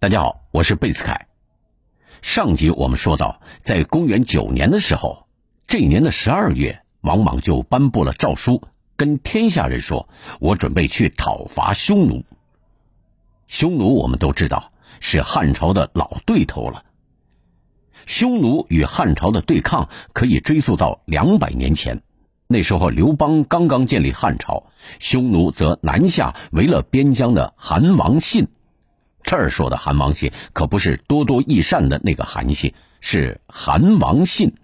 大家好，我是贝斯凯。上集我们说到，在公元九年的时候，这一年的十二月，王莽就颁布了诏书，跟天下人说：“我准备去讨伐匈奴。”匈奴我们都知道是汉朝的老对头了。匈奴与汉朝的对抗可以追溯到两百年前，那时候刘邦刚刚建立汉朝，匈奴则南下围了边疆的韩王信。这儿说的韩王信可不是多多益善的那个韩信，是韩王信。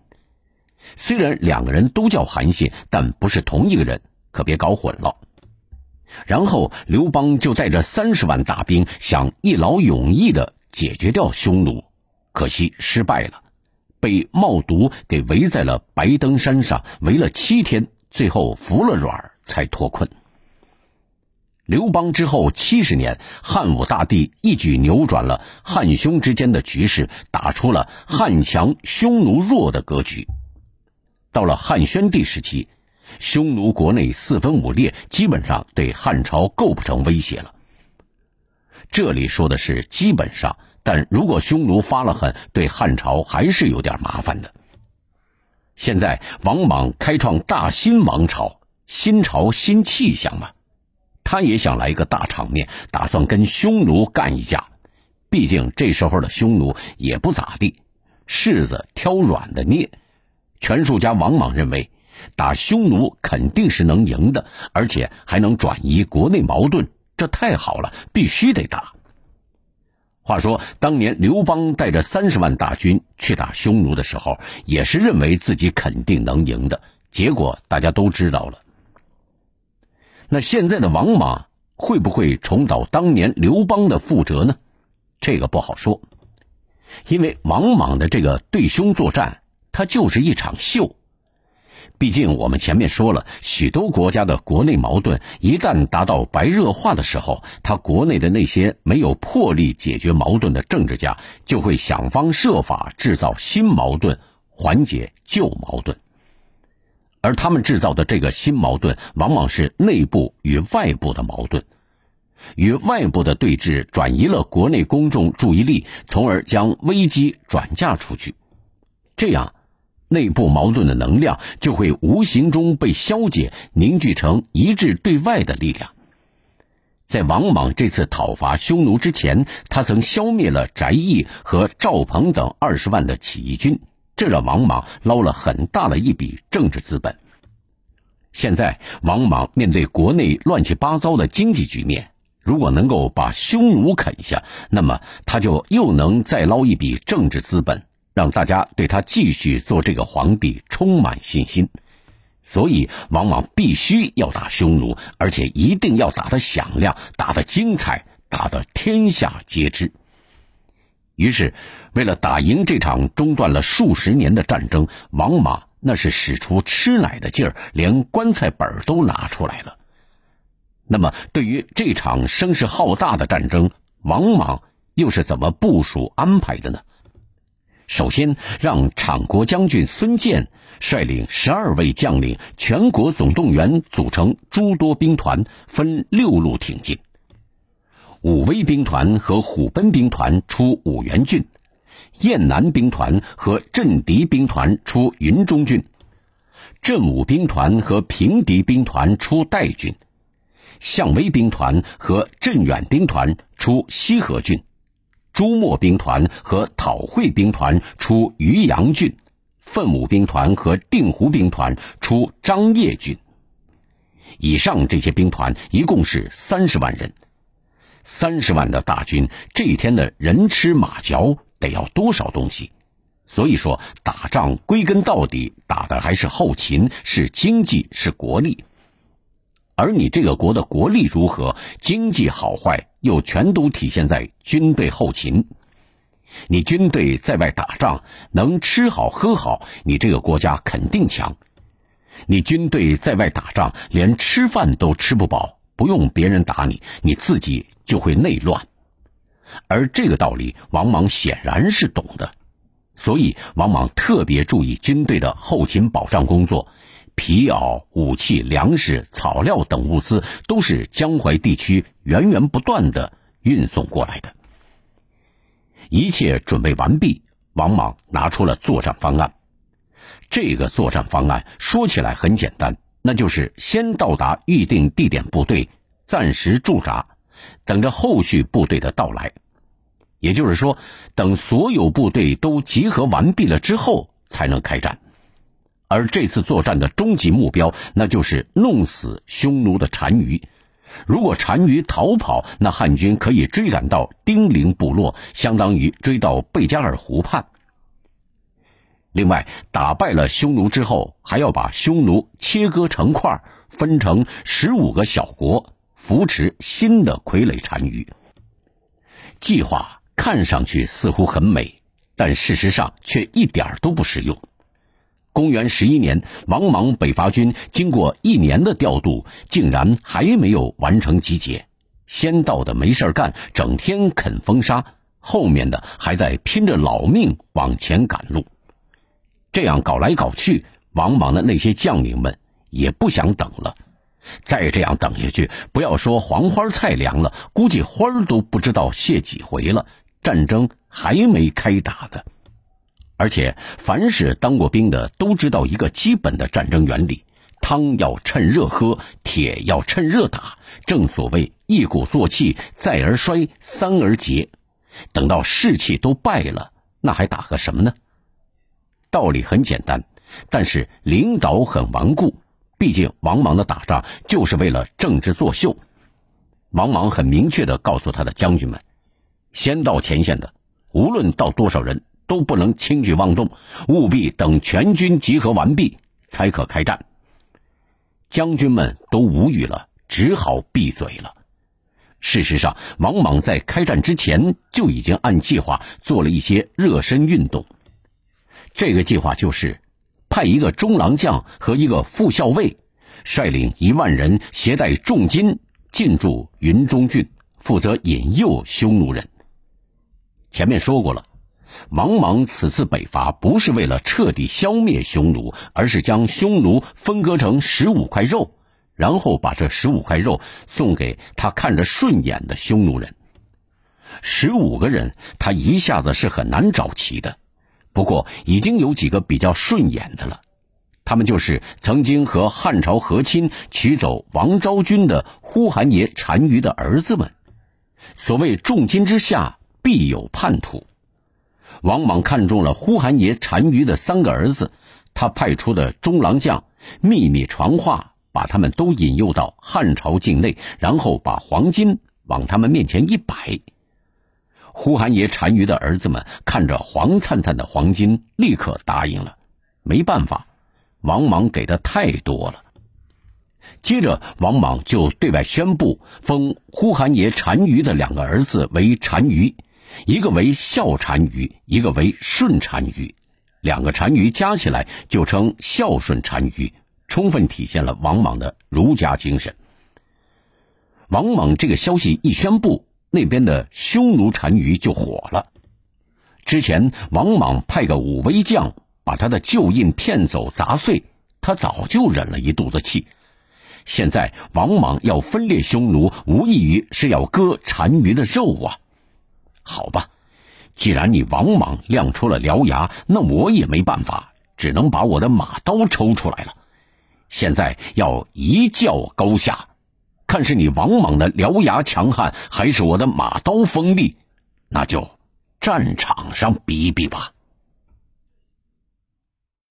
虽然两个人都叫韩信，但不是同一个人，可别搞混了。然后刘邦就带着三十万大兵，想一劳永逸的解决掉匈奴，可惜失败了，被冒毒给围在了白登山上，围了七天，最后服了软才脱困。刘邦之后七十年，汉武大帝一举扭转了汉匈之间的局势，打出了汉强匈奴弱的格局。到了汉宣帝时期，匈奴国内四分五裂，基本上对汉朝构不成威胁了。这里说的是基本上，但如果匈奴发了狠，对汉朝还是有点麻烦的。现在王莽开创大新王朝，新朝新气象嘛。他也想来一个大场面，打算跟匈奴干一架。毕竟这时候的匈奴也不咋地，柿子挑软的捏。权术家王莽认为，打匈奴肯定是能赢的，而且还能转移国内矛盾，这太好了，必须得打。话说，当年刘邦带着三十万大军去打匈奴的时候，也是认为自己肯定能赢的，结果大家都知道了。那现在的王莽会不会重蹈当年刘邦的覆辙呢？这个不好说，因为王莽的这个对匈作战，它就是一场秀。毕竟我们前面说了，许多国家的国内矛盾一旦达到白热化的时候，他国内的那些没有魄力解决矛盾的政治家，就会想方设法制造新矛盾，缓解旧矛盾。而他们制造的这个新矛盾，往往是内部与外部的矛盾，与外部的对峙转移了国内公众注意力，从而将危机转嫁出去，这样，内部矛盾的能量就会无形中被消解，凝聚成一致对外的力量。在王莽这次讨伐匈奴之前，他曾消灭了翟义和赵鹏等二十万的起义军。这让王莽捞了很大的一笔政治资本。现在，王莽面对国内乱七八糟的经济局面，如果能够把匈奴啃下，那么他就又能再捞一笔政治资本，让大家对他继续做这个皇帝充满信心。所以，王莽必须要打匈奴，而且一定要打得响亮、打得精彩、打得天下皆知。于是，为了打赢这场中断了数十年的战争，王莽那是使出吃奶的劲儿，连棺材本都拿出来了。那么，对于这场声势浩大的战争，王莽又是怎么部署安排的呢？首先，让厂国将军孙建率领十二位将领，全国总动员，组成诸多兵团，分六路挺进。武威兵团和虎贲兵团出五原郡，雁南兵团和镇敌兵团出云中郡，镇武兵团和平敌兵团出代郡，向威兵团和镇远兵团出西河郡，朱墨兵团和讨会兵团出渔阳郡，奋武兵团和定湖兵团出张掖郡。以上这些兵团一共是三十万人。三十万的大军，这一天的人吃马嚼，得要多少东西？所以说，打仗归根到底，打的还是后勤，是经济，是国力。而你这个国的国力如何，经济好坏，又全都体现在军队后勤。你军队在外打仗，能吃好喝好，你这个国家肯定强。你军队在外打仗，连吃饭都吃不饱。不用别人打你，你自己就会内乱，而这个道理王莽显然是懂的，所以王莽特别注意军队的后勤保障工作，皮袄、武器、粮食、草料等物资都是江淮地区源源不断的运送过来的。一切准备完毕，王莽拿出了作战方案。这个作战方案说起来很简单，那就是先到达预定地点部队，暂时驻扎，等着后续部队的到来。也就是说，等所有部队都集合完毕了之后，才能开战。而这次作战的终极目标，那就是弄死匈奴的单于。如果单于逃跑，那汉军可以追赶到丁零部落，相当于追到贝加尔湖畔。另外，打败了匈奴之后，还要把匈奴切割成块，分成十五个小国，扶持新的傀儡单于。计划看上去似乎很美，但事实上却一点都不实用。公元十一年，王莽北伐军经过一年的调度，竟然还没有完成集结。先到的没事干，整天啃风沙；后面的还在拼着老命往前赶路。这样搞来搞去，王莽的那些将领们也不想等了。再这样等下去，不要说黄花菜凉了，估计花儿都不知道谢几回了。战争还没开打的，而且凡是当过兵的都知道一个基本的战争原理：汤要趁热喝，铁要趁热打。正所谓一鼓作气，再而衰，三而竭。等到士气都败了，那还打个什么呢？道理很简单，但是领导很顽固。毕竟王莽的打仗就是为了政治作秀。王莽很明确的告诉他的将军们：先到前线的，无论到多少人，都不能轻举妄动，务必等全军集合完毕才可开战。将军们都无语了，只好闭嘴了。事实上，王莽在开战之前就已经按计划做了一些热身运动。这个计划就是，派一个中郎将和一个副校尉，率领一万人，携带重金进驻云中郡，负责引诱匈奴人。前面说过了，王莽此次北伐不是为了彻底消灭匈奴，而是将匈奴分割成十五块肉，然后把这十五块肉送给他看着顺眼的匈奴人。十五个人，他一下子是很难找齐的。不过已经有几个比较顺眼的了，他们就是曾经和汉朝和亲、娶走王昭君的呼韩邪单于的儿子们。所谓重金之下必有叛徒，王莽看中了呼韩邪单于的三个儿子，他派出的中郎将秘密传话，把他们都引诱到汉朝境内，然后把黄金往他们面前一摆。呼韩邪单于的儿子们看着黄灿灿的黄金，立刻答应了。没办法，王莽给的太多了。接着，王莽就对外宣布，封呼韩邪单于的两个儿子为单于，一个为孝单于，一个为顺单于。两个单于加起来就称孝顺单于，充分体现了王莽的儒家精神。王莽这个消息一宣布。那边的匈奴单于就火了。之前王莽派个武威将把他的旧印骗走砸碎，他早就忍了一肚子气。现在王莽要分裂匈奴，无异于是要割单于的肉啊！好吧，既然你王莽亮出了獠牙，那我也没办法，只能把我的马刀抽出来了。现在要一较高下。但是你王莽的獠牙强悍，还是我的马刀锋利，那就战场上比比吧。